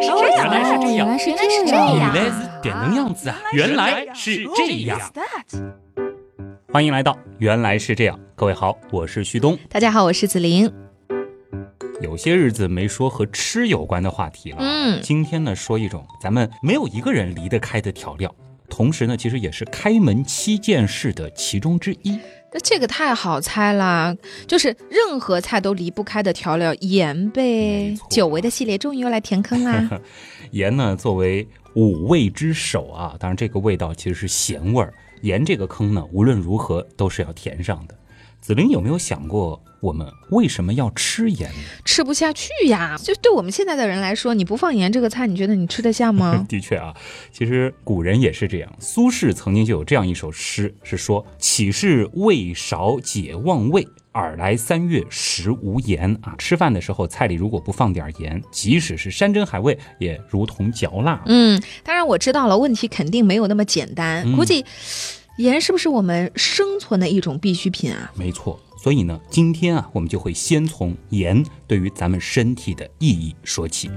来是这样，原来是这样，原来是原来是这样，原来是点能样子啊！原来是这样。欢迎来到原来是这样，各位好，我是旭东。大家好，我是子琳。有些日子没说和吃有关的话题了，嗯今天呢说一种咱们没有一个人离得开的调料，同时呢其实也是开门七件事的其中之一。那这个太好猜啦，就是任何菜都离不开的调料，盐呗。久违的系列终于又来填坑啦。盐呢作为五味之首啊，当然这个味道其实是咸味儿，盐这个坑呢无论如何都是要填上的。子菱有没有想过，我们为什么要吃盐？吃不下去呀，就对我们现在的人来说，你不放盐这个菜，你觉得你吃得下吗？的确啊，其实古人也是这样。苏轼曾经就有这样一首诗，是说：“岂是味少解忘味，尔来三月食无盐。”啊，吃饭的时候菜里如果不放点盐，即使是山珍海味，也如同嚼蜡。嗯，当然我知道了，问题肯定没有那么简单。嗯估计盐是不是我们生存的一种必需品啊？没错，所以呢，今天啊，我们就会先从盐对于咱们身体的意义说起。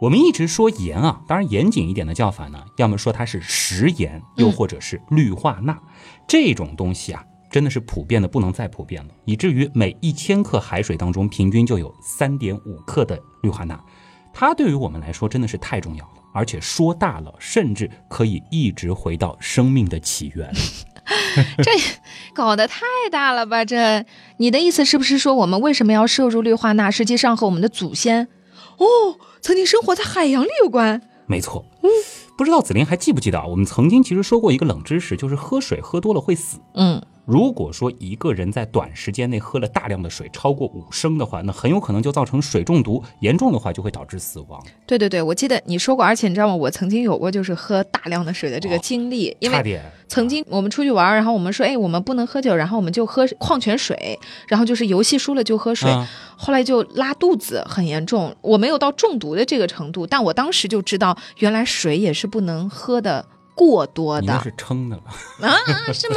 我们一直说盐啊，当然严谨一点的叫法呢，要么说它是食盐，又或者是氯化钠。这种东西啊，真的是普遍的不能再普遍了，以至于每一千克海水当中平均就有三点五克的氯化钠。它对于我们来说真的是太重要了，而且说大了，甚至可以一直回到生命的起源。这搞得太大了吧？这你的意思是不是说我们为什么要摄入氯化钠，实际上和我们的祖先哦曾经生活在海洋里有关？没错，嗯，不知道子琳还记不记得啊？我们曾经其实说过一个冷知识，就是喝水喝多了会死。嗯，如果说一个人在短时间内喝了大量的水，超过五升的话，那很有可能就造成水中毒，严重的话就会导致死亡。对对对，我记得你说过，而且你知道吗？我曾经有过就是喝大量的水的这个经历，因为曾经我们出去玩，然后我们说，哎，我们不能喝酒，然后我们就喝矿泉水，然后就是游戏输了就喝水，啊后来就拉肚子，很严重。我没有到中毒的这个程度，但我当时就知道，原来水也是不能喝的过多的你是撑的了。啊，是吗？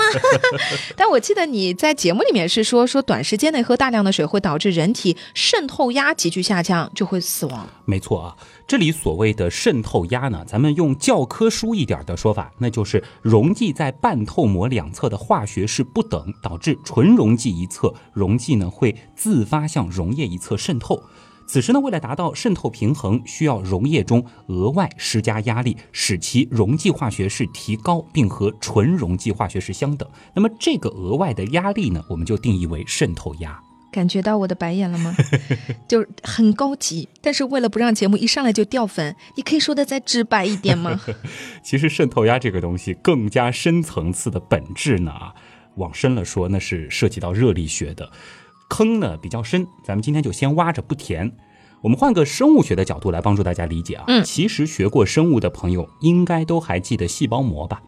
但我记得你在节目里面是说，说短时间内喝大量的水会导致人体渗透压急剧下降，就会死亡。没错啊，这里所谓的渗透压呢，咱们用教科书一点的说法，那就是溶剂在半透膜两侧的化学式不等，导致纯溶剂一侧溶剂呢会自发向溶液一侧渗透。此时呢，为了达到渗透平衡，需要溶液中额外施加压力，使其溶剂化学式提高，并和纯溶剂化学式相等。那么这个额外的压力呢，我们就定义为渗透压。感觉到我的白眼了吗？就是很高级，但是为了不让节目一上来就掉粉，你可以说的再直白一点吗？其实渗透压这个东西更加深层次的本质呢，啊，往深了说，那是涉及到热力学的。坑呢比较深，咱们今天就先挖着不填。我们换个生物学的角度来帮助大家理解啊。嗯其实学过生物的朋友应该都还记得细胞膜吧？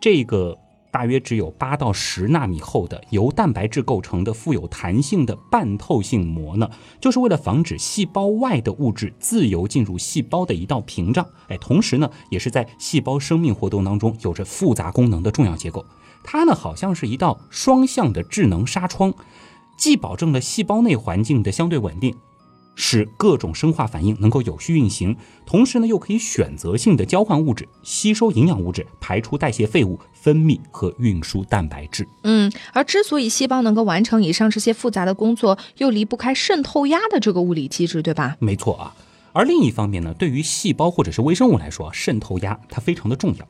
这个大约只有八到十纳米厚的由蛋白质构成的富有弹性的半透性膜呢，就是为了防止细胞外的物质自由进入细胞的一道屏障。哎，同时呢，也是在细胞生命活动当中有着复杂功能的重要结构。它呢，好像是一道双向的智能纱窗，既保证了细胞内环境的相对稳定，使各种生化反应能够有序运行，同时呢，又可以选择性的交换物质、吸收营养物质、排出代谢废物、分泌和运输蛋白质。嗯，而之所以细胞能够完成以上这些复杂的工作，又离不开渗透压的这个物理机制，对吧？没错啊。而另一方面呢，对于细胞或者是微生物来说，渗透压它非常的重要。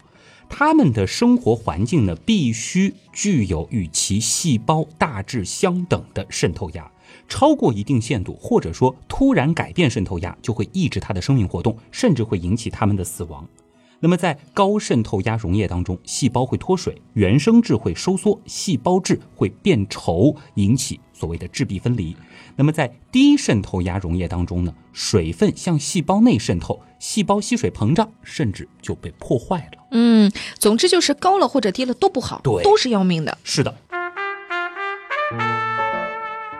它们的生活环境呢，必须具有与其细胞大致相等的渗透压。超过一定限度，或者说突然改变渗透压，就会抑制它的生命活动，甚至会引起它们的死亡。那么在高渗透压溶液当中，细胞会脱水，原生质会收缩，细胞质会变稠，引起所谓的质壁分离。那么在低渗透压溶液当中呢，水分向细胞内渗透，细胞吸水膨胀，甚至就被破坏了。嗯，总之就是高了或者低了都不好，对都是要命的。是的，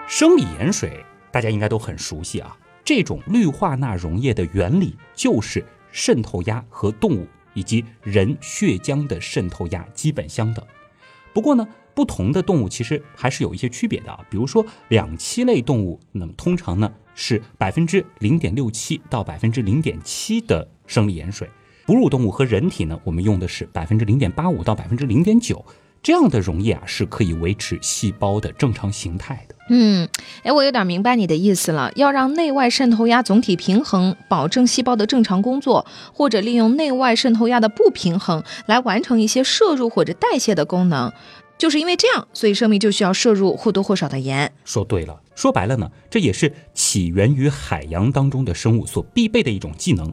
生理盐水大家应该都很熟悉啊。这种氯化钠溶液的原理就是渗透压和动物以及人血浆的渗透压基本相等。不过呢，不同的动物其实还是有一些区别的啊。比如说两栖类动物，那么通常呢是百分之零点六七到百分之零点七的生理盐水；哺乳动物和人体呢，我们用的是百分之零点八五到百分之零点九。这样的溶液啊，是可以维持细胞的正常形态的。嗯，哎，我有点明白你的意思了。要让内外渗透压总体平衡，保证细胞的正常工作，或者利用内外渗透压的不平衡来完成一些摄入或者代谢的功能。就是因为这样，所以生命就需要摄入或多或少的盐。说对了，说白了呢，这也是起源于海洋当中的生物所必备的一种技能。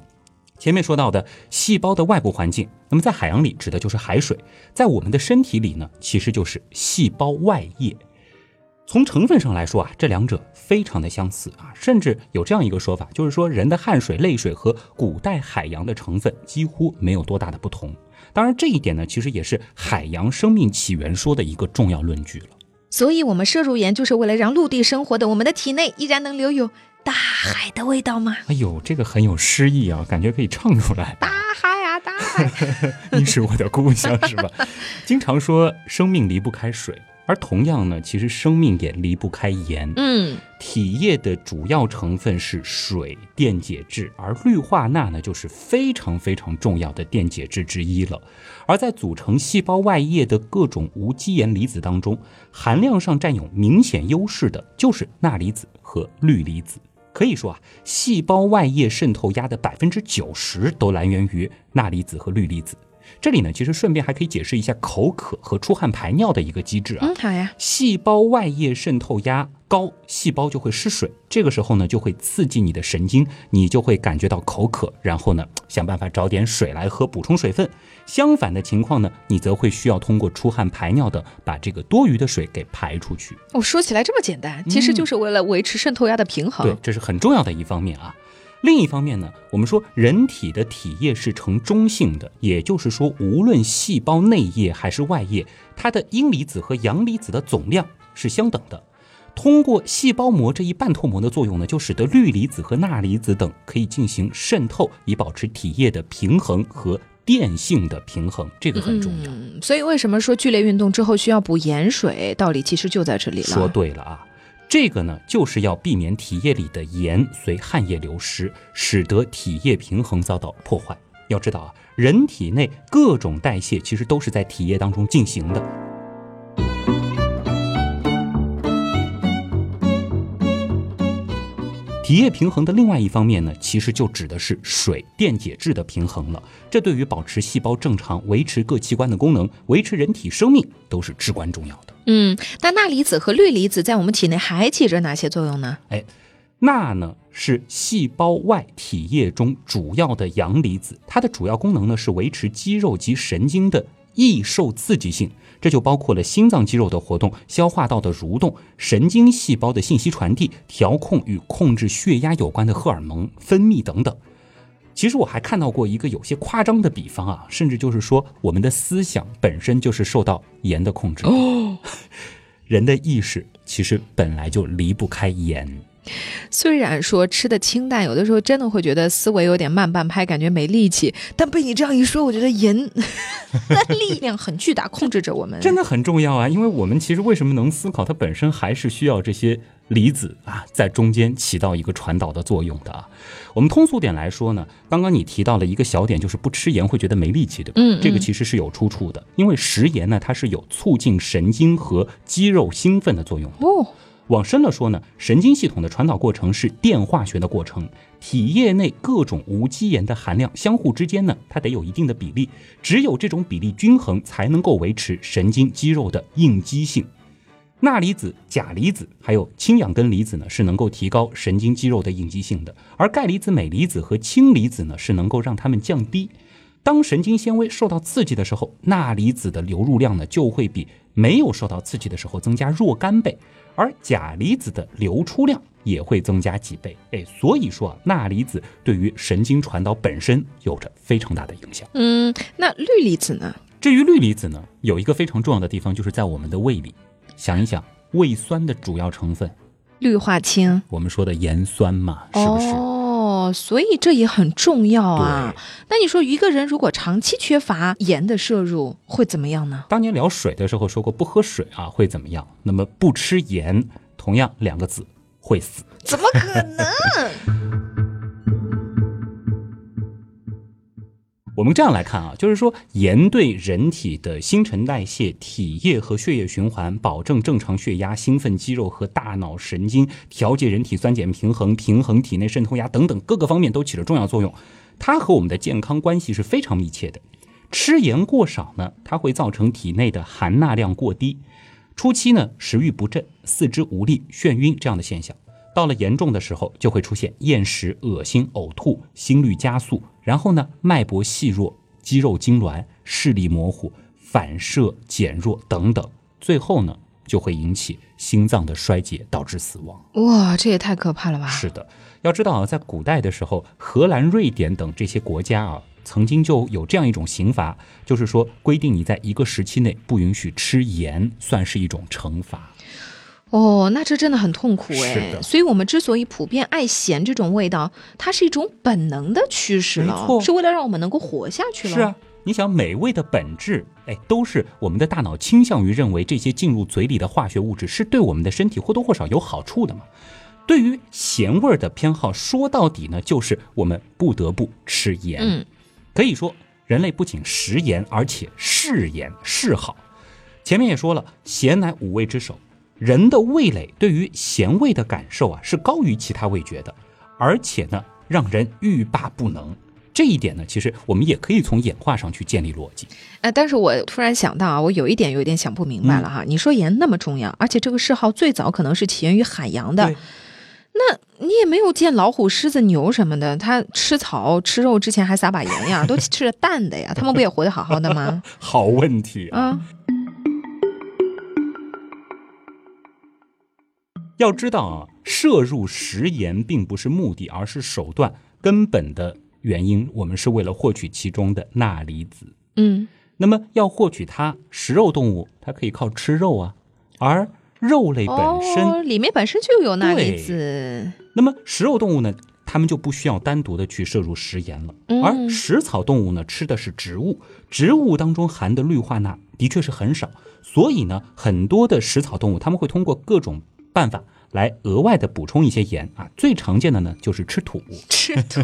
前面说到的细胞的外部环境，那么在海洋里指的就是海水，在我们的身体里呢，其实就是细胞外液。从成分上来说啊，这两者非常的相似啊，甚至有这样一个说法，就是说人的汗水、泪水和古代海洋的成分几乎没有多大的不同。当然，这一点呢，其实也是海洋生命起源说的一个重要论据了。所以，我们摄入盐就是为了让陆地生活的我们的体内依然能留有。大海的味道吗？哎呦，这个很有诗意啊，感觉可以唱出来。大海啊，大海，你是我的故乡，是吧？经常说生命离不开水，而同样呢，其实生命也离不开盐。嗯，体液的主要成分是水电解质，而氯化钠呢，就是非常非常重要的电解质之一了。而在组成细胞外液的各种无机盐离子当中，含量上占有明显优势的就是钠离子和氯离子。可以说啊，细胞外液渗透压的百分之九十都来源于钠离子和氯离子。这里呢，其实顺便还可以解释一下口渴和出汗排尿的一个机制啊。嗯，好呀。细胞外液渗透压高，细胞就会失水，这个时候呢，就会刺激你的神经，你就会感觉到口渴，然后呢，想办法找点水来喝，补充水分。相反的情况呢，你则会需要通过出汗排尿的把这个多余的水给排出去。哦，说起来这么简单，其实就是为了维持渗透压的平衡。对，这是很重要的一方面啊。另一方面呢，我们说人体的体液是呈中性的，也就是说，无论细胞内液还是外液，它的阴离子和阳离子的总量是相等的。通过细胞膜这一半透膜的作用呢，就使得氯离子和钠离子等可以进行渗透，以保持体液的平衡和电性的平衡，这个很重要。所以，为什么说剧烈运动之后需要补盐水？道理其实就在这里了。说对了啊。这个呢，就是要避免体液里的盐随汗液流失，使得体液平衡遭到破坏。要知道啊，人体内各种代谢其实都是在体液当中进行的。体液平衡的另外一方面呢，其实就指的是水电解质的平衡了。这对于保持细胞正常、维持各器官的功能、维持人体生命都是至关重要的。嗯，那钠离子和氯离子在我们体内还起着哪些作用呢？哎，钠呢是细胞外体液中主要的阳离子，它的主要功能呢是维持肌肉及神经的易受刺激性。这就包括了心脏肌肉的活动、消化道的蠕动、神经细胞的信息传递、调控与控制血压有关的荷尔蒙分泌等等。其实我还看到过一个有些夸张的比方啊，甚至就是说我们的思想本身就是受到盐的控制。哦，人的意识其实本来就离不开盐。虽然说吃的清淡，有的时候真的会觉得思维有点慢半拍，感觉没力气。但被你这样一说，我觉得盐 的力量很巨大，控制着我们，真的很重要啊！因为我们其实为什么能思考，它本身还是需要这些离子啊，在中间起到一个传导的作用的啊。我们通俗点来说呢，刚刚你提到了一个小点，就是不吃盐会觉得没力气，对吧？嗯，这个其实是有出处的，因为食盐呢，它是有促进神经和肌肉兴奋的作用哦。往深了说呢，神经系统的传导过程是电化学的过程，体液内各种无机盐的含量相互之间呢，它得有一定的比例，只有这种比例均衡，才能够维持神经肌肉的应激性。钠离子、钾离子还有氢氧根离子呢，是能够提高神经肌肉的应激性的，而钙离子、镁离子和氢离子呢，是能够让它们降低。当神经纤维受到刺激的时候，钠离子的流入量呢，就会比没有受到刺激的时候增加若干倍。而钾离子的流出量也会增加几倍，哎，所以说啊，钠离子对于神经传导本身有着非常大的影响。嗯，那氯离子呢？至于氯离子呢，有一个非常重要的地方，就是在我们的胃里。想一想，胃酸的主要成分，氯化氢，我们说的盐酸嘛，是不是？哦，哦，所以这也很重要啊。那你说一个人如果长期缺乏盐的摄入，会怎么样呢？当年聊水的时候说过，不喝水啊会怎么样？那么不吃盐，同样两个字，会死。怎么可能？我们这样来看啊，就是说盐对人体的新陈代谢、体液和血液循环，保证正常血压、兴奋肌肉和大脑神经，调节人体酸碱平衡、平衡体内渗透压等等各个方面都起着重要作用。它和我们的健康关系是非常密切的。吃盐过少呢，它会造成体内的含钠量过低，初期呢食欲不振、四肢无力、眩晕这样的现象。到了严重的时候，就会出现厌食、恶心、呕吐、心率加速，然后呢，脉搏细弱、肌肉痉挛、视力模糊、反射减弱等等，最后呢，就会引起心脏的衰竭，导致死亡。哇，这也太可怕了吧！是的，要知道啊，在古代的时候，荷兰、瑞典等这些国家啊，曾经就有这样一种刑罚，就是说规定你在一个时期内不允许吃盐，算是一种惩罚。哦，那这真的很痛苦哎。所以，我们之所以普遍爱咸这种味道，它是一种本能的趋势了，是为了让我们能够活下去了。是啊，你想，美味的本质，哎，都是我们的大脑倾向于认为这些进入嘴里的化学物质是对我们的身体或多或少有好处的嘛。对于咸味的偏好，说到底呢，就是我们不得不吃盐。嗯，可以说，人类不仅食盐，而且嗜盐嗜好。前面也说了，咸乃五味之首。人的味蕾对于咸味的感受啊，是高于其他味觉的，而且呢，让人欲罢不能。这一点呢，其实我们也可以从演化上去建立逻辑。呃，但是我突然想到啊，我有一点有点想不明白了哈。你说盐那么重要，而且这个嗜好最早可能是起源于海洋的，那你也没有见老虎、狮子、牛什么的，它吃草吃肉之前还撒把盐呀，都吃着淡的呀，它们不也活得好好的吗？好问题啊。要知道啊，摄入食盐并不是目的，而是手段。根本的原因，我们是为了获取其中的钠离子。嗯，那么要获取它，食肉动物它可以靠吃肉啊，而肉类本身里面本身就有钠离子。那么食肉动物呢，它们就不需要单独的去摄入食盐了。而食草动物呢，吃的是植物，植物当中含的氯化钠的确是很少，所以呢，很多的食草动物它们会通过各种。办法来额外的补充一些盐啊，最常见的呢就是吃土。吃土，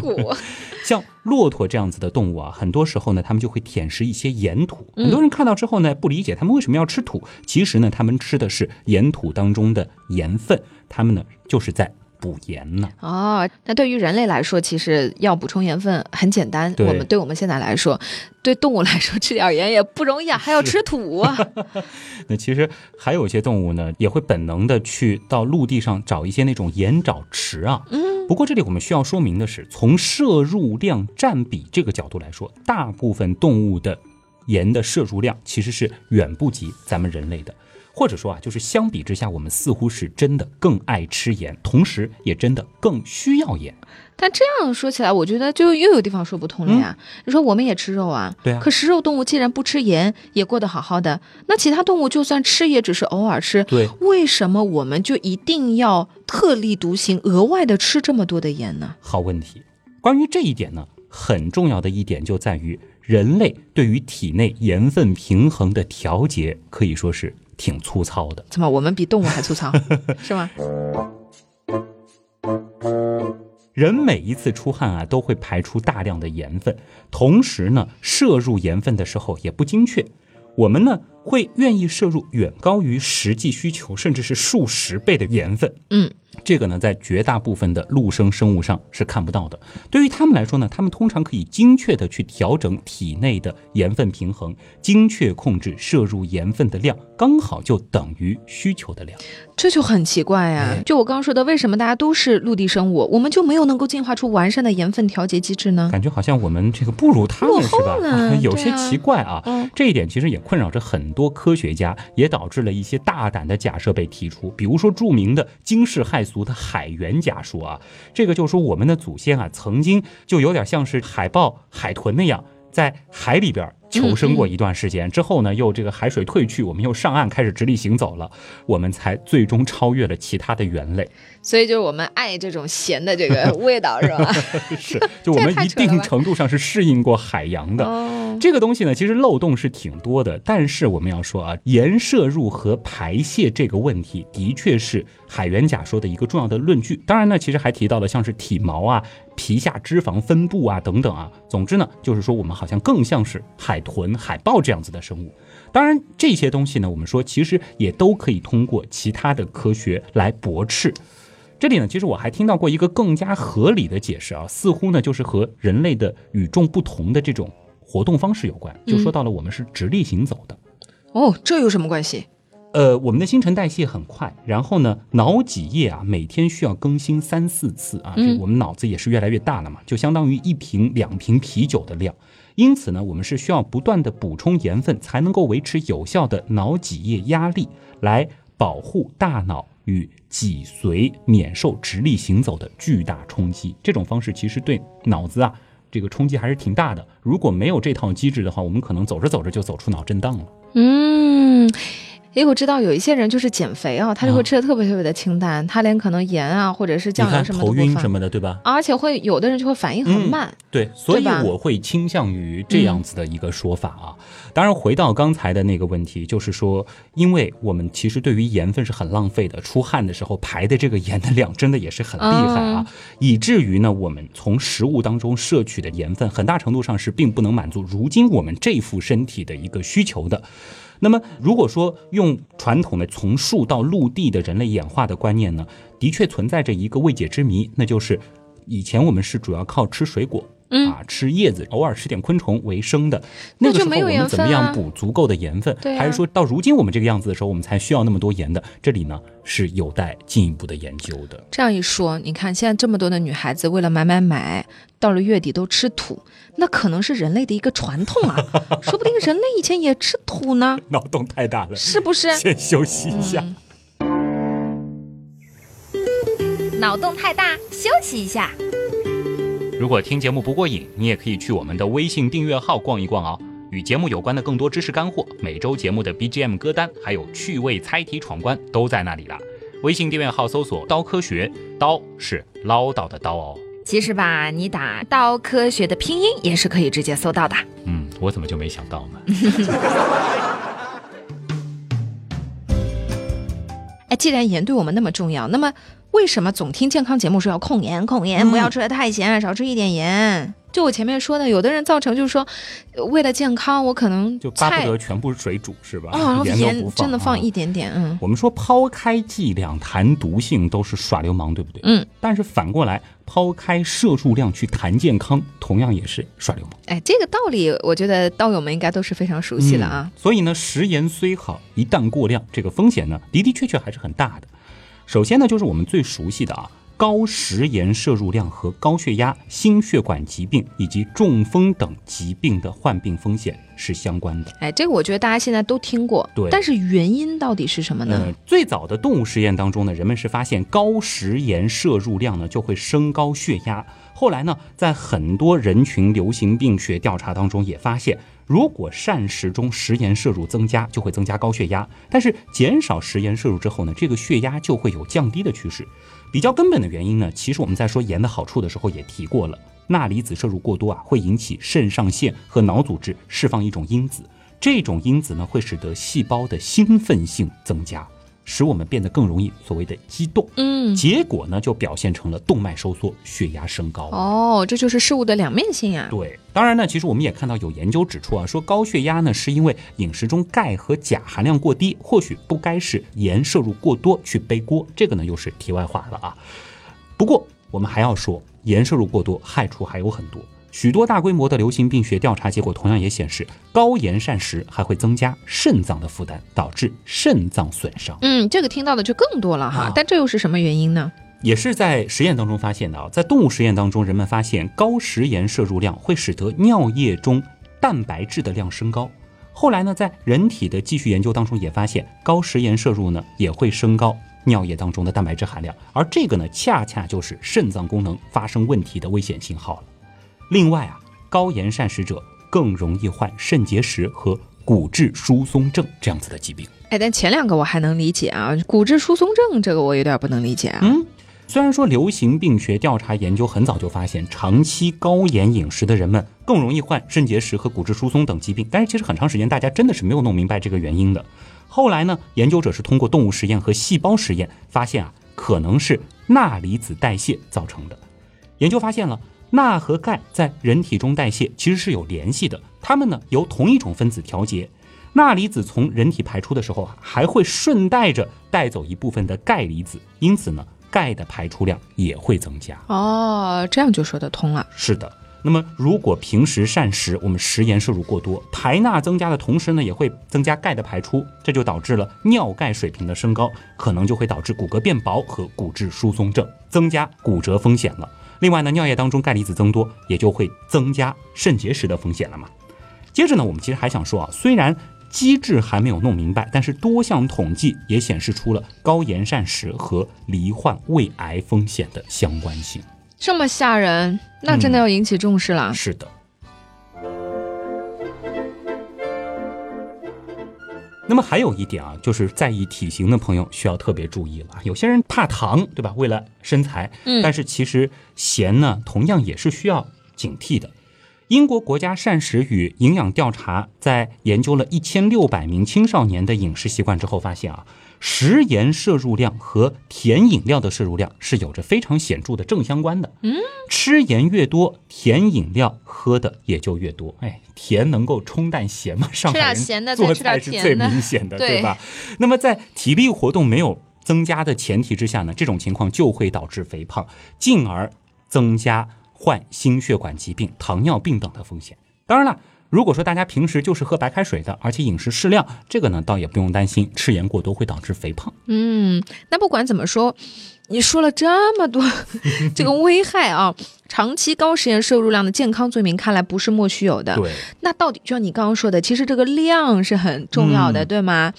像骆驼这样子的动物啊，很多时候呢，他们就会舔食一些盐土。很多人看到之后呢，不理解他们为什么要吃土，其实呢，他们吃的是盐土当中的盐分，他们呢就是在。补盐呢？哦，那对于人类来说，其实要补充盐分很简单。我们对我们现在来说，对动物来说，吃点盐也不容易啊，还要吃土啊。那其实还有一些动物呢，也会本能的去到陆地上找一些那种盐沼池啊。嗯。不过这里我们需要说明的是，从摄入量占比这个角度来说，大部分动物的盐的摄入量其实是远不及咱们人类的。或者说啊，就是相比之下，我们似乎是真的更爱吃盐，同时也真的更需要盐。但这样说起来，我觉得就又有地方说不通了呀。你说我们也吃肉啊，对啊。可食肉动物既然不吃盐，也过得好好的，那其他动物就算吃，也只是偶尔吃。对，为什么我们就一定要特立独行，额外的吃这么多的盐呢？好问题。关于这一点呢，很重要的一点就在于人类对于体内盐分平衡的调节，可以说是。挺粗糙的，怎么我们比动物还粗糙，是吗？人每一次出汗啊，都会排出大量的盐分，同时呢，摄入盐分的时候也不精确。我们呢，会愿意摄入远高于实际需求，甚至是数十倍的盐分。嗯。这个呢，在绝大部分的陆生生物上是看不到的。对于他们来说呢，他们通常可以精确的去调整体内的盐分平衡，精确控制摄入盐分的量，刚好就等于需求的量。这就很奇怪呀！就我刚刚说的，为什么大家都是陆地生物，我们就没有能够进化出完善的盐分调节机制呢？感觉好像我们这个不如他们是吧？有些奇怪啊。这一点其实也困扰着很多科学家，也导致了一些大胆的假设被提出，比如说著名的惊世骇。族的海猿假说啊，这个就说我们的祖先啊，曾经就有点像是海豹、海豚那样，在海里边求生过一段时间，之后呢，又这个海水退去，我们又上岸开始直立行走了，我们才最终超越了其他的猿类。所以就是我们爱这种咸的这个味道，是吧？是，就我们一定程度上是适应过海洋的。这个东西呢，其实漏洞是挺多的，但是我们要说啊，盐摄入和排泄这个问题，的确是海员假说的一个重要的论据。当然呢，其实还提到了像是体毛啊、皮下脂肪分布啊等等啊。总之呢，就是说我们好像更像是海豚、海豹这样子的生物。当然，这些东西呢，我们说其实也都可以通过其他的科学来驳斥。这里呢，其实我还听到过一个更加合理的解释啊，似乎呢就是和人类的与众不同的这种。活动方式有关，就说到了我们是直立行走的。哦，这有什么关系？呃，我们的新陈代谢很快，然后呢，脑脊液啊每天需要更新三四次啊，这我们脑子也是越来越大了嘛，就相当于一瓶两瓶啤酒的量。因此呢，我们是需要不断的补充盐分，才能够维持有效的脑脊液压力，来保护大脑与脊髓免受直立行走的巨大冲击。这种方式其实对脑子啊。这个冲击还是挺大的。如果没有这套机制的话，我们可能走着走着就走出脑震荡了。嗯。哎，我知道有一些人就是减肥啊，他就会吃的特别特别的清淡，他连可能盐啊或者是酱油什么头晕什么的，对吧？而且会有的人就会反应很慢。对，所以我会倾向于这样子的一个说法啊。当然，回到刚才的那个问题，就是说，因为我们其实对于盐分是很浪费的，出汗的时候排的这个盐的量真的也是很厉害啊，以至于呢，我们从食物当中摄取的盐分，很大程度上是并不能满足如今我们这副身体的一个需求的。那么，如果说用传统的从树到陆地的人类演化的观念呢，的确存在着一个未解之谜，那就是以前我们是主要靠吃水果。啊，吃叶子，偶尔吃点昆虫为生的，那个时候我们怎么样补足够的盐分？还是说到如今我们这个样子的时候，我们才需要那么多盐的？这里呢是有待进一步的研究的。这样一说，你看现在这么多的女孩子为了买买买，到了月底都吃土，那可能是人类的一个传统啊，说不定人类以前也吃土呢。脑洞太大了，是不是？先休息一下。脑洞太大，休息一下。如果听节目不过瘾，你也可以去我们的微信订阅号逛一逛哦。与节目有关的更多知识干货，每周节目的 BGM 歌单，还有趣味猜题闯关，都在那里了。微信订阅号搜索“刀科学”，刀是唠叨的刀哦。其实吧，你打“刀科学”的拼音也是可以直接搜到的。嗯，我怎么就没想到呢？哎，既然盐对我们那么重要，那么。为什么总听健康节目说要控盐控盐，不要吃的太咸，少吃一点盐？就我前面说的，有的人造成就是说，为了健康，我可能就巴不得全部水煮，是吧？啊，盐真的放一点点。嗯，我们说抛开剂量谈毒性都是耍流氓，对不对？嗯。但是反过来抛开摄入量去谈健康，同样也是耍流氓。哎，这个道理我觉得道友们应该都是非常熟悉的啊。所以呢，食盐虽好，一旦过量，这个风险呢的的确确还是很大的。首先呢，就是我们最熟悉的啊，高食盐摄入量和高血压、心血管疾病以及中风等疾病的患病风险是相关的。哎，这个我觉得大家现在都听过，对。但是原因到底是什么呢？最早的动物实验当中呢，人们是发现高食盐摄入量呢就会升高血压。后来呢，在很多人群流行病学调查当中也发现。如果膳食中食盐摄入增加，就会增加高血压；但是减少食盐摄入之后呢，这个血压就会有降低的趋势。比较根本的原因呢，其实我们在说盐的好处的时候也提过了，钠离子摄入过多啊，会引起肾上腺和脑组织释放一种因子，这种因子呢会使得细胞的兴奋性增加。使我们变得更容易所谓的激动，嗯，结果呢就表现成了动脉收缩、血压升高。哦，这就是事物的两面性呀。对，当然呢，其实我们也看到有研究指出啊，说高血压呢是因为饮食中钙和钾含量过低，或许不该是盐摄入过多去背锅。这个呢又是题外话了啊。不过我们还要说，盐摄入过多害处还有很多。许多大规模的流行病学调查结果同样也显示，高盐膳食还会增加肾脏的负担，导致肾脏损伤。嗯，这个听到的就更多了哈。但这又是什么原因呢？也是在实验当中发现的啊，在动物实验当中，人们发现高食盐摄入量会使得尿液中蛋白质的量升高。后来呢，在人体的继续研究当中也发现，高食盐摄入呢也会升高尿液当中的蛋白质含量，而这个呢，恰恰就是肾脏功能发生问题的危险信号了。另外啊，高盐膳食者更容易患肾结石和骨质疏松症这样子的疾病。哎，但前两个我还能理解啊，骨质疏松症这个我有点不能理解啊。嗯，虽然说流行病学调查研究很早就发现，长期高盐饮食的人们更容易患肾结石和骨质疏松等疾病，但是其实很长时间大家真的是没有弄明白这个原因的。后来呢，研究者是通过动物实验和细胞实验发现啊，可能是钠离子代谢造成的。研究发现了，钠和钙在人体中代谢其实是有联系的，它们呢由同一种分子调节。钠离子从人体排出的时候啊，还会顺带着带走一部分的钙离子，因此呢，钙的排出量也会增加。哦，这样就说得通了。是的，那么如果平时膳食我们食盐摄入过多，排钠增加的同时呢，也会增加钙的排出，这就导致了尿钙水平的升高，可能就会导致骨骼变薄和骨质疏松症，增加骨折风险了。另外呢，尿液当中钙离子增多，也就会增加肾结石的风险了嘛。接着呢，我们其实还想说啊，虽然机制还没有弄明白，但是多项统计也显示出了高盐膳食和罹患胃癌风险的相关性。这么吓人，那真的要引起重视了。是的。那么还有一点啊，就是在意体型的朋友需要特别注意了。有些人怕糖，对吧？为了身材，嗯但是其实咸呢，同样也是需要警惕的。英国国家膳食与营养调查在研究了一千六百名青少年的饮食习惯之后，发现啊，食盐摄入量和甜饮料的摄入量是有着非常显著的正相关的。嗯，吃盐越多，甜饮料喝的也就越多。哎，甜能够冲淡咸吗？上海人咸的做菜是最明显的，对对吧？那么在体力活动没有增加的前提之下呢，这种情况就会导致肥胖，进而增加患心血管疾病、糖尿病等的风险。当然了。如果说大家平时就是喝白开水的，而且饮食适量，这个呢倒也不用担心吃盐过多会导致肥胖。嗯，那不管怎么说，你说了这么多 这个危害啊，长期高食盐摄入量的健康罪名看来不是莫须有的。对，那到底就像你刚刚说的，其实这个量是很重要的，嗯对吗？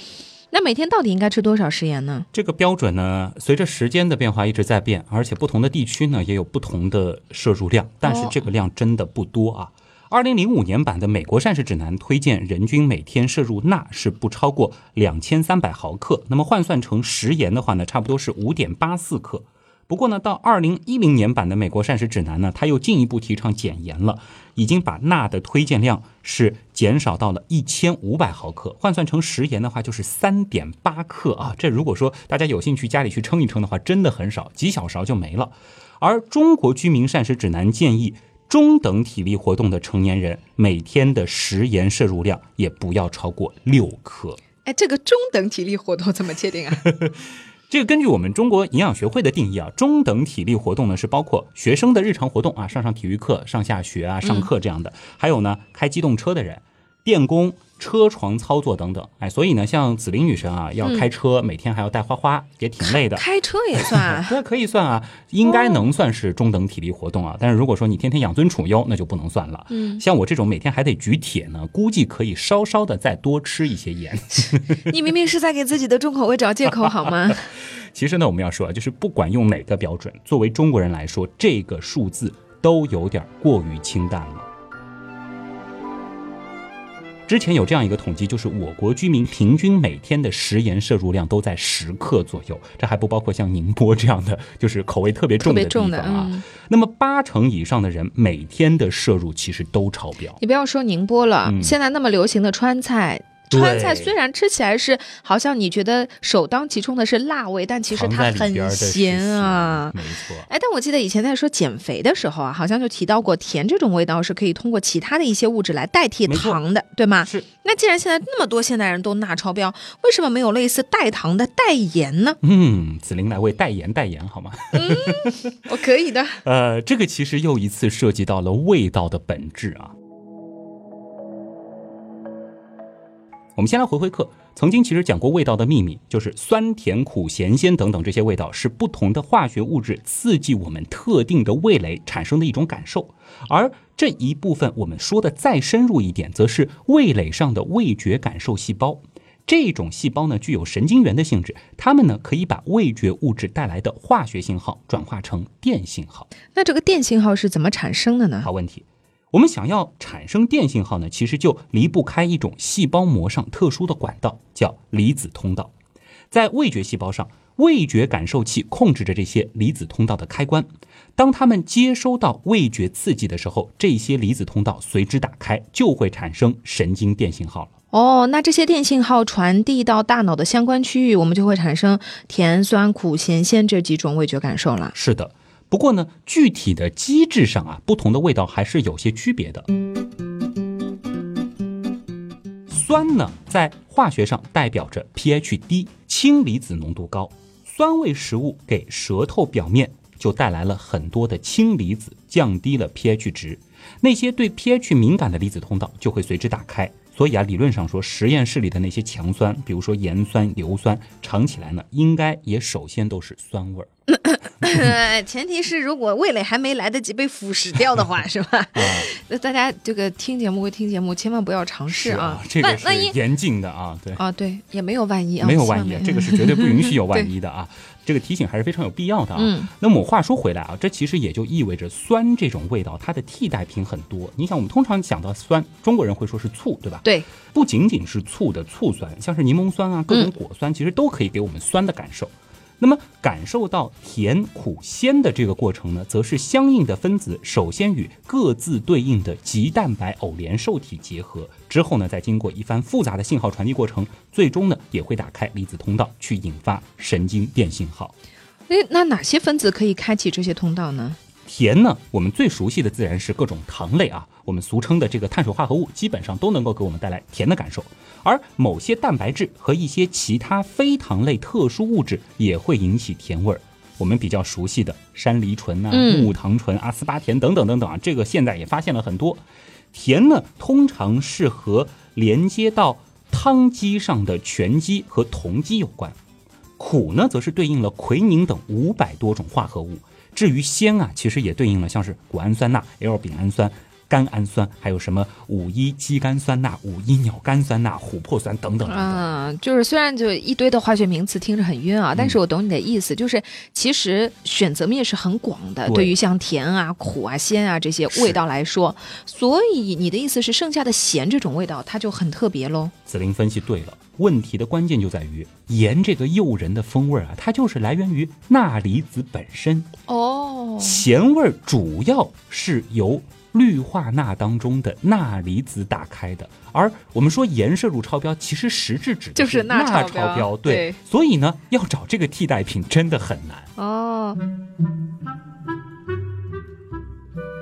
那每天到底应该吃多少食盐呢？这个标准呢，随着时间的变化一直在变，而且不同的地区呢也有不同的摄入量，但是这个量真的不多啊。二零零五年版的美国膳食指南推荐人均每天摄入钠是不超过两千三百毫克，那么换算成食盐的话呢，差不多是五点八四克。不过呢，到二零一零年版的美国膳食指南呢，它又进一步提倡减盐了，已经把钠的推荐量是减少到了一千五百毫克，换算成食盐的话就是三点八克啊。这如果说大家有兴趣家里去称一称的话，真的很少，几小勺就没了。而中国居民膳食指南建议，中等体力活动的成年人每天的食盐摄入量也不要超过六克。哎，这个中等体力活动怎么界定啊？这个根据我们中国营养学会的定义啊，中等体力活动呢是包括学生的日常活动啊，上上体育课、上下学啊、上课这样的，还有呢开机动车的人、电工、车床操作等等。哎，所以呢，像紫菱女神啊，要开车，每天还要带花花，也挺累的。开车也算啊？对可以算啊，应该能算是中等体力活动啊。但是如果说你天天养尊处优，那就不能算了。嗯，像我这种每天还得举铁呢，估计可以稍稍的再多吃一些盐。你明明是在给自己的重口味找借口好吗？其实呢，我们要说啊，就是不管用哪个标准，作为中国人来说，这个数字都有点过于清淡了。之前有这样一个统计，就是我国居民平均每天的食盐摄入量都在十克左右，这还不包括像宁波这样的就是口味特别重的地特别重的，方啊。嗯，那么八成以上的人每天的摄入其实都超标。你不要说宁波了，嗯现在那么流行的川菜。对川菜虽然吃起来是好像你觉得首当其冲的是辣味，但其实它很咸啊。没错。哎，但我记得以前在说减肥的时候啊，好像就提到过甜这种味道是可以通过其他的一些物质来代替糖的，对吗？是，那既然现在那么多现代人都钠超标，为什么没有类似代糖的代盐呢？嗯，紫菱来为代言代言好吗？嗯 我可以的。呃，这个其实又一次涉及到了味道的本质啊。我们先来回回课，曾经其实讲过味道的秘密，就是酸甜苦咸鲜等等这些味道是不同的化学物质刺激我们特定的味蕾产生的一种感受，而这一部分我们说的再深入一点，则是味蕾上的味觉感受细胞。这种细胞呢具有神经元的性质，它们呢可以把味觉物质带来的化学信号转化成电信号。那这个电信号是怎么产生的呢？好问题。我们想要产生电信号呢，其实就离不开一种细胞膜上特殊的管道，叫离子通道。在味觉细胞上，味觉感受器控制着这些离子通道的开关。当它们接收到味觉刺激的时候，这些离子通道随之打开，就会产生神经电信号了。哦，那这些电信号传递到大脑的相关区域，我们就会产生甜、酸、苦、咸、鲜这几种味觉感受了。是的，不过呢，具体的机制上啊，不同的味道还是有些区别的。酸呢，在化学上代表着 pH 低，氢离子浓度高。酸味食物给舌头表面就带来了很多的氢离子，降低了 pH 值。那些对 pH 敏感的离子通道就会随之打开。所以啊，理论上说，实验室里的那些强酸，比如说盐酸、硫酸，尝起来呢，应该也首先都是酸味儿。前提是如果味蕾还没来得及被腐蚀掉的话，是吧？那大家这个听节目归听节目，千万不要尝试啊！这个是严禁的啊！对啊，对，也没有万一啊，没有万一，这个是绝对不允许有万 一的啊！这个提醒还是非常有必要的啊。嗯，那么话说回来啊，这其实也就意味着酸这种味道，它的替代品很多。你想，我们通常讲到酸，中国人会说是醋，对吧？对，不仅仅是醋的醋酸，像是柠檬酸啊，各种果酸，其实都可以给我们酸的感受。那么感受到甜、苦、鲜的这个过程呢，则是相应的分子首先与各自对应的极蛋白偶联受体结合，之后呢，再经过一番复杂的信号传递过程，最终呢，也会打开离子通道，去引发神经电信号。诶，那哪些分子可以开启这些通道呢？甜呢，我们最熟悉的自然是各种糖类啊，我们俗称的这个碳水化合物，基本上都能够给我们带来甜的感受。而某些蛋白质和一些其他非糖类特殊物质也会引起甜味儿。我们比较熟悉的山梨醇啊、木糖醇、阿斯巴甜等等等等啊，这个现在也发现了很多。甜呢，通常是和连接到汤基上的醛基和酮基有关。苦呢，则是对应了奎宁等五百多种化合物。至于鲜啊，其实也对应了像是谷氨酸钠、L 丙氨酸。甘氨酸，还有什么五一肌酐酸钠、五一鸟苷酸钠、琥珀酸等等嗯，就是虽然就一堆的化学名词听着很晕啊，但是我懂你的意思，就是其实选择面是很广的，对于像甜啊、苦啊、鲜啊这些味道来说，所以你的意思是剩下的咸这种味道它就很特别喽？紫林分析对了，问题的关键就在于盐这个诱人的风味啊，它就是来源于钠离子本身哦，咸味主要是由。氯化钠当中的钠离子打开的，而我们说盐摄入超标，其实实质指的就是钠超标。对，所以呢，要找这个替代品真的很难哦。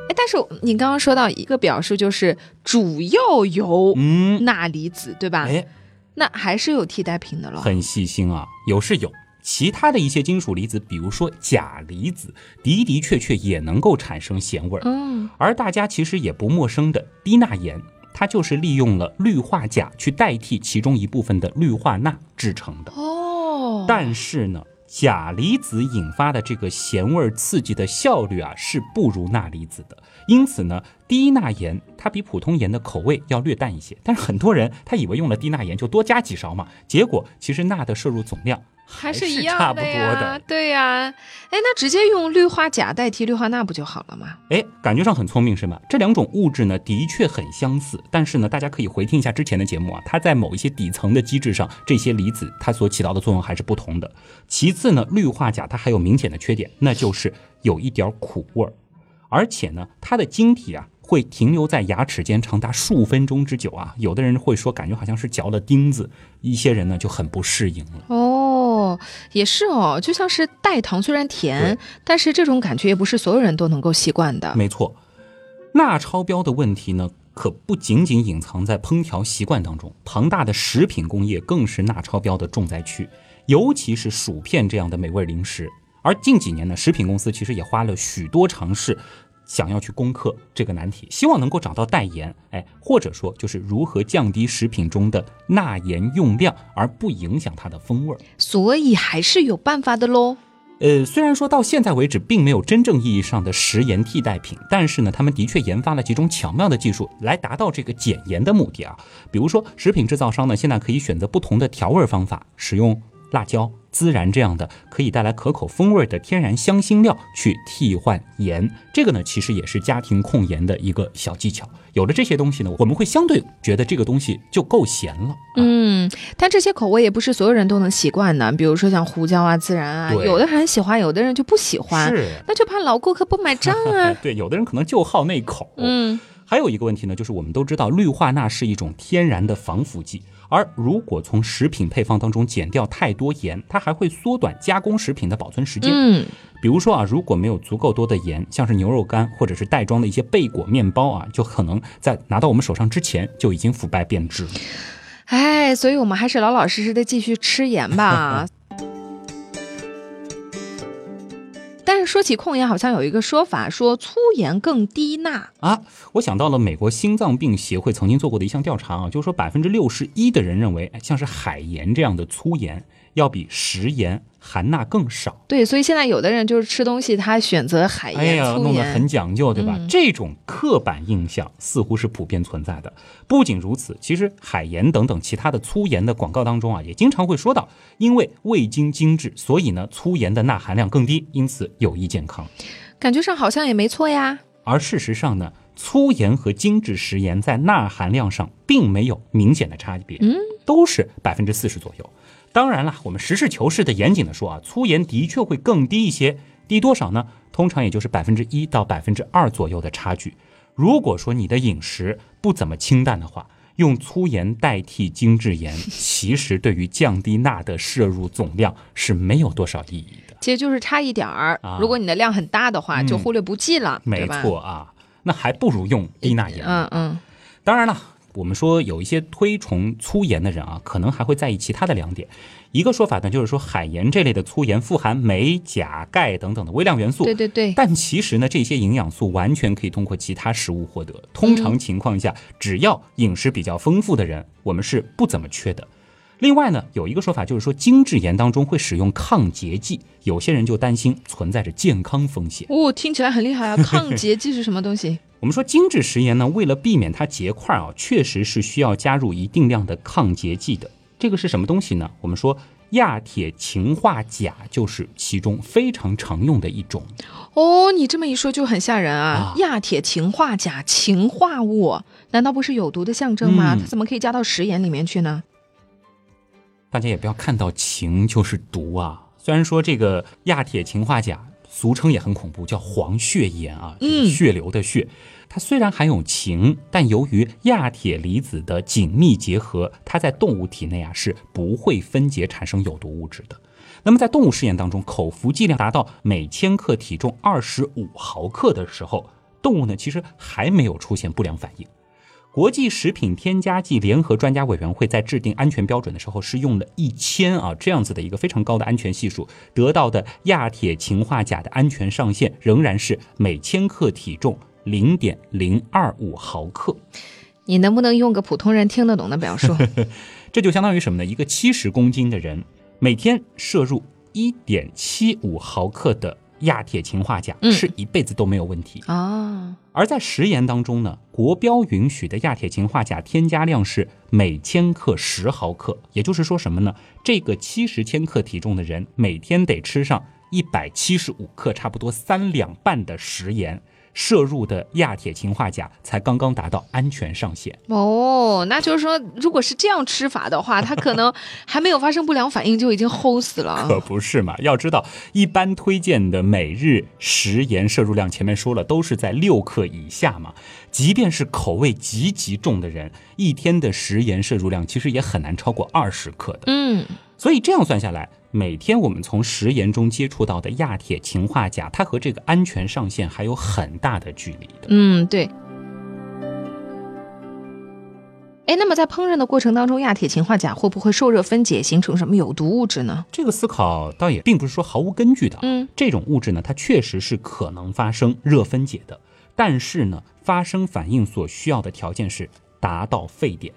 哎，但是你刚刚说到一个表述，就是主要由钠离子，对吧？哎，那还是有替代品的了。很细心啊，有是有。其他的一些金属离子，比如说钾离子，的的确确也能够产生咸味儿。嗯，而大家其实也不陌生的低钠盐，它就是利用了氯化钾去代替其中一部分的氯化钠制成的。哦，但是呢，钾离子引发的这个咸味刺激的效率啊，是不如钠离子的。因此呢，低钠盐它比普通盐的口味要略淡一些。但是很多人他以为用了低钠盐就多加几勺嘛，结果其实钠的摄入总量。还是一样差不多的，对呀，哎，那直接用氯化钾代替氯化钠不就好了吗？哎，感觉上很聪明是吗？这两种物质呢，的确很相似，但是呢，大家可以回听一下之前的节目啊，它在某一些底层的机制上，这些离子它所起到的作用还是不同的。其次呢，氯化钾它还有明显的缺点，那就是有一点苦味儿，而且呢，它的晶体啊。会停留在牙齿间长达数分钟之久啊！有的人会说感觉好像是嚼了钉子，一些人呢就很不适应了。哦，也是哦，就像是代糖，虽然甜，但是这种感觉也不是所有人都能够习惯的。没错，钠超标的问题呢，可不仅仅隐藏在烹调习惯当中，庞大的食品工业更是钠超标的重灾区，尤其是薯片这样的美味零食。而近几年呢，食品公司其实也花了许多尝试。想要去攻克这个难题，希望能够找到代盐，哎，或者说就是如何降低食品中的钠盐用量，而不影响它的风味。所以还是有办法的喽。呃，虽然说到现在为止并没有真正意义上的食盐替代品，但是呢，他们的确研发了几种巧妙的技术来达到这个减盐的目的啊。比如说，食品制造商呢现在可以选择不同的调味方法，使用辣椒。孜然这样的可以带来可口风味的天然香辛料去替换盐。这个呢，其实也是家庭控盐的一个小技巧。有了这些东西呢，我们会相对觉得这个东西就够咸了。嗯，但这些口味也不是所有人都能习惯的。比如说像胡椒啊、孜然啊，有的人喜欢，有的人就不喜欢。是，那就怕老顾客不买账啊。对，有的人可能就好那口。嗯，还有一个问题呢，就是我们都知道氯化钠是一种天然的防腐剂，而如果从食品配方当中减掉太多盐，它还会缩短加工食品的保存时间。嗯，比如说啊，如果没有足够多的盐，像是牛肉干或者是袋装的一些贝果面包啊，就可能在拿到我们手上之前就已经腐败变质了。哎，所以我们还是老老实实的继续吃盐吧。但是说起控盐，好像有一个说法说粗盐更低钠。啊，我想到了美国心脏病协会曾经做过的一项调查啊，就是说百分之六十一的人认为，像是海盐这样的粗盐要比食盐含钠更少。对，所以现在有的人就是吃东西，他选择海盐、哎呀，弄得。很讲究，对吧？嗯这种刻板印象似乎是普遍存在的。不仅如此，其实海盐等等其他的粗盐的广告当中啊，也经常会说到，因为味精精致，所以呢，粗盐的钠含量更低，因此有益健康。感觉上好像也没错呀。而事实上呢，粗盐和精致食盐在钠含量上并没有明显的差别，嗯，都是百分之四十左右。当然了，我们实事求是的、严谨的说啊，粗盐的确会更低一些，低多少呢？通常也就是百分之一到百分之二左右的差距。如果说你的饮食不怎么清淡的话，用粗盐代替精制盐，其实对于降低钠的摄入总量是没有多少意义的。其实就是差一点儿。啊如果你的量很大的话，嗯就忽略不计了，没？错啊，那还不如用低钠盐。嗯嗯，当然了，我们说有一些推崇粗盐的人啊，可能还会在意其他的两点。一个说法呢，就是说海盐这类的粗盐富含镁、钾、钙等等的微量元素。对对对。但其实呢，这些营养素完全可以通过其他食物获得。通常情况下，只要饮食比较丰富的人，我们是不怎么缺的。另外呢，有一个说法就是说，精制盐当中会使用抗结剂，有些人就担心存在着健康风险。哦，听起来很厉害啊！抗结剂是什么东西？我们说精制食盐呢，为了避免它结块啊，确实是需要加入一定量的抗结剂的。这个是什么东西呢？我们说亚铁氰化钾就是其中非常常用的一种。哦，你这么一说就很吓人啊！啊亚铁氰化钾，氰化物，难道不是有毒的象征吗？嗯它怎么可以加到食盐里面去呢？大家也不要看到氰就是毒啊。虽然说这个亚铁氰化钾俗称也很恐怖，叫黄血盐啊，这个嗯血流的血。它虽然含有氰，但由于亚铁离子的紧密结合，它在动物体内啊是不会分解产生有毒物质的。那么在动物试验当中，口服剂量达到每千克体重二十五毫克的时候，动物呢其实还没有出现不良反应。国际食品添加剂联合专家委员会在制定安全标准的时候，是用了一千啊这样子的一个非常高的安全系数，得到的亚铁氰化钾的安全上限仍然是每千克体重零点零二五毫克。你能不能用个普通人听得懂的表述？这就相当于什么呢？一个七十公斤的人每天摄入一点七五毫克的亚铁氰化钾，嗯是一辈子都没有问题。啊，而在食盐当中呢，国标允许的亚铁氰化钾添加量是每千克十毫克，也就是说什么呢？这个七十千克体重的人每天得吃上一百七十五克，差不多三两半的食盐，摄入的亚铁氰化钾才刚刚达到安全上限。哦，那就是说，如果是这样吃法的话，他可能还没有发生不良反应就已经齁死了。可不是嘛？要知道，一般推荐的每日食盐摄入量，前面说了都是在六克以下嘛。即便是口味极极重的人，一天的食盐摄入量其实也很难超过二十克的。嗯，所以这样算下来，每天我们从食盐中接触到的亚铁氰化钾，它和这个安全上限还有很大的距离的。嗯，对。哎，那么在烹饪的过程当中，亚铁氰化钾会不会受热分解形成什么有毒物质呢？这个思考倒也并不是说毫无根据的。嗯，这种物质呢，它确实是可能发生热分解的，但是呢，发生反应所需要的条件是达到沸点。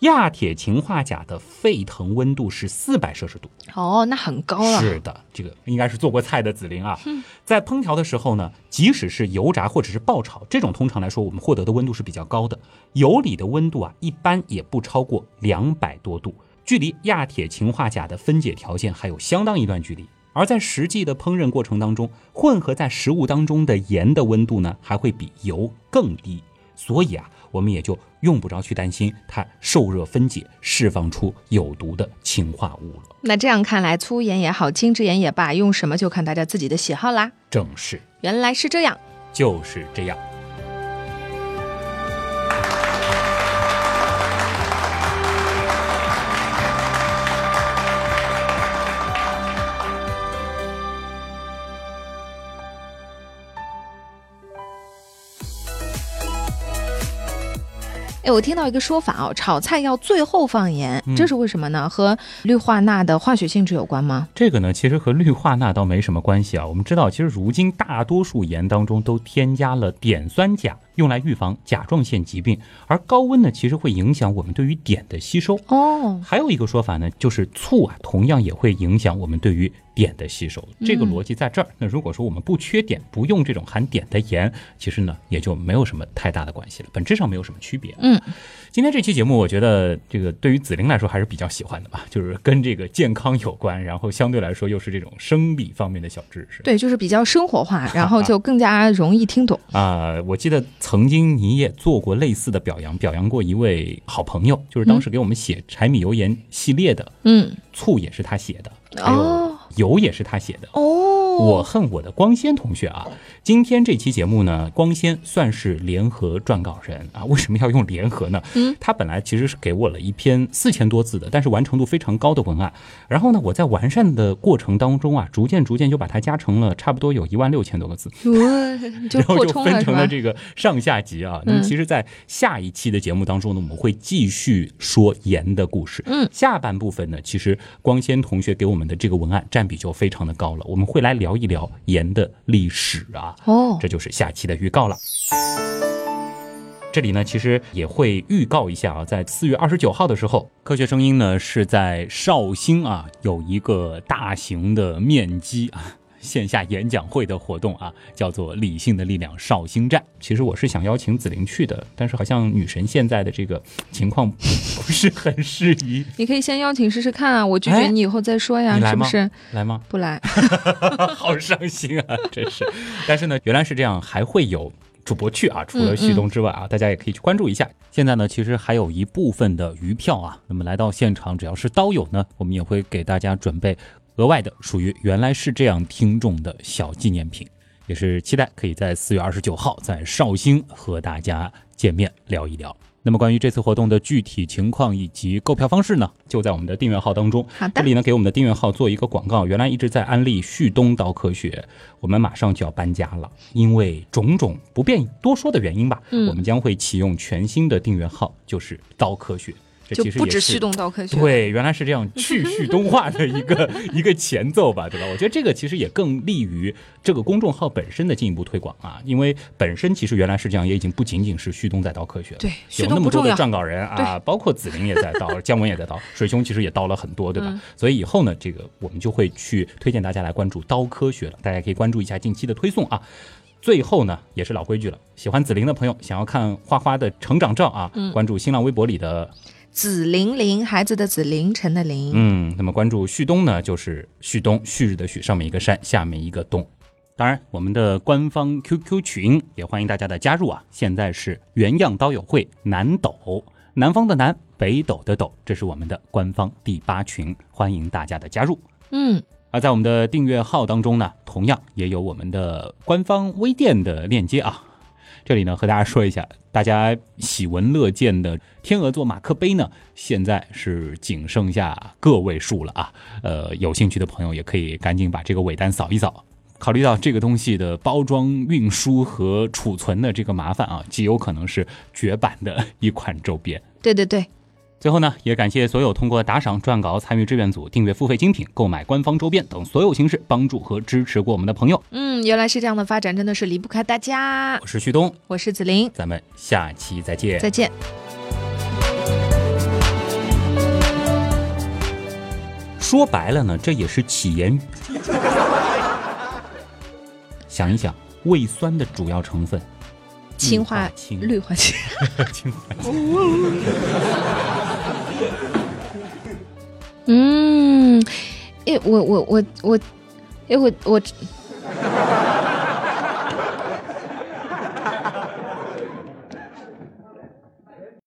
亚铁氰化钾的沸腾温度是四百摄氏度。哦，那很高了。是的，这个应该是做过菜的紫菱啊。在烹调的时候呢，即使是油炸或者是爆炒，这种通常来说我们获得的温度是比较高的。油里的温度啊，一般也不超过两百多度。距离亚铁氰化钾的分解条件还有相当一段距离。而在实际的烹饪过程当中，混合在食物当中的盐的温度呢，还会比油更低。所以啊，我们也就用不着去担心它受热分解释放出有毒的氰化物了。那这样看来，粗盐也好，精制盐也罢，用什么就看大家自己的喜好啦。正是，原来是这样。就是这样。哎，我听到一个说法哦，炒菜要最后放盐，嗯这是为什么呢？和氯化钠的化学性质有关吗？这个呢，其实和氯化钠倒没什么关系啊。我们知道，其实如今大多数盐当中都添加了碘酸钾，用来预防甲状腺疾病。而高温呢，其实会影响我们对于碘的吸收。哦，还有一个说法呢，就是醋啊，同样也会影响我们对于碘的吸收。这个逻辑在这儿。那如果说我们不缺碘，不用这种含碘的盐，其实呢也就没有什么太大的关系了，本质上没有什么区别。嗯，今天这期节目，我觉得这个对于紫菱来说还是比较喜欢的吧，就是跟这个健康有关，然后相对来说又是这种生理方面的小知识。对，就是比较生活化，然后就更加容易听懂。啊、我记得曾经你也做过类似的表扬，表扬过一位好朋友，就是当时给我们写柴米油盐系列的，嗯，醋也是他写的，还有哦油也是他写的。哦，我恨我的光纤同学啊！今天这期节目呢，光纤算是联合撰稿人啊。为什么要用联合呢？嗯，他本来其实是给我了一篇四千多字的，但是完成度非常高的文案。然后呢，我在完善的过程当中啊，逐渐逐渐就把它加成了差不多有一万六千多个字，然后就分成了？这个上下集啊。那么嗯其实，在下一期的节目当中呢，我们会继续说盐的故事。嗯，下半部分呢，其实光纤同学给我们的这个文案占比就非常的高了，我们会来聊一聊盐的历史啊。哦，这就是下期的预告了。这里呢，其实也会预告一下啊，在四月二十九号的时候，科学声音呢是在绍兴啊有一个大型的面基啊。线下演讲会的活动啊，叫做“理性的力量绍兴站”。其实我是想邀请紫菱去的，但是好像女神现在的这个情况不是很适宜。你可以先邀请试试看啊，我拒绝哎你以后再说呀，是不是？来吗？不来，好伤心啊，真是。但是呢，原来是这样，还会有主播去啊，除了旭东之外啊，大家也可以去关注一下。现在呢，其实还有一部分的余票啊，那么来到现场，只要是刀友呢，我们也会给大家准备额外的属于原来是这样听众的小纪念品，也是期待可以在四月二十九号在绍兴和大家见面聊一聊。那么关于这次活动的具体情况以及购票方式呢，就在我们的订阅号当中。好的，这里呢，给我们的订阅号做一个广告。原来一直在安利旭东刀科学，我们马上就要搬家了，因为种种不便多说的原因吧，嗯我们将会启用全新的订阅号，就是刀科学。这就不止旭东刀科学，对，原来是这样去旭东化的一个 一个前奏吧，对吧？我觉得这个其实也更利于这个公众号本身的进一步推广啊，因为本身其实原来是这样，也已经不仅仅是旭东在刀科学了，对旭有那么多的撰稿人啊，包括子菱也在刀，姜文也在刀，水兄其实也刀了很多，对吧？嗯所以以后呢，这个我们就会去推荐大家来关注刀科学了，大家可以关注一下近期的推送啊。最后呢，也是老规矩了，喜欢紫菱的朋友，想要看花花的成长照啊，嗯关注新浪微博里的紫玲玲，孩子的紫，凌晨的凌，嗯，那么关注旭东呢，就是旭东，旭日的旭，上面一个山，下面一个东。当然，我们的官方 QQ 群也欢迎大家的加入啊！现在是原样刀友会南斗，南方的南，北斗的斗，这是我们的官方第八群，欢迎大家的加入。嗯，而在我们的订阅号当中呢，同样也有我们的官方微店的链接啊。这里呢，和大家说一下，大家喜闻乐见的天鹅座马克杯呢，现在是仅剩下个位数了啊。呃，有兴趣的朋友也可以赶紧把这个尾单扫一扫。考虑到这个东西的包装、运输和储存的这个麻烦啊，极有可能是绝版的一款周边。对对对，最后呢，也感谢所有通过打赏、撰稿、参与志愿组、订阅付费精品、购买官方周边等所有形式帮助和支持过我们的朋友。嗯，原来是这样的发展，真的是离不开大家。我是旭东，我是子林，咱们下期再见。再见。说白了呢，这也是起源于。想一想，胃酸的主要成分，氢化氢氯化氢。氢化氢。嗯，哎，我我我我，哎，我我。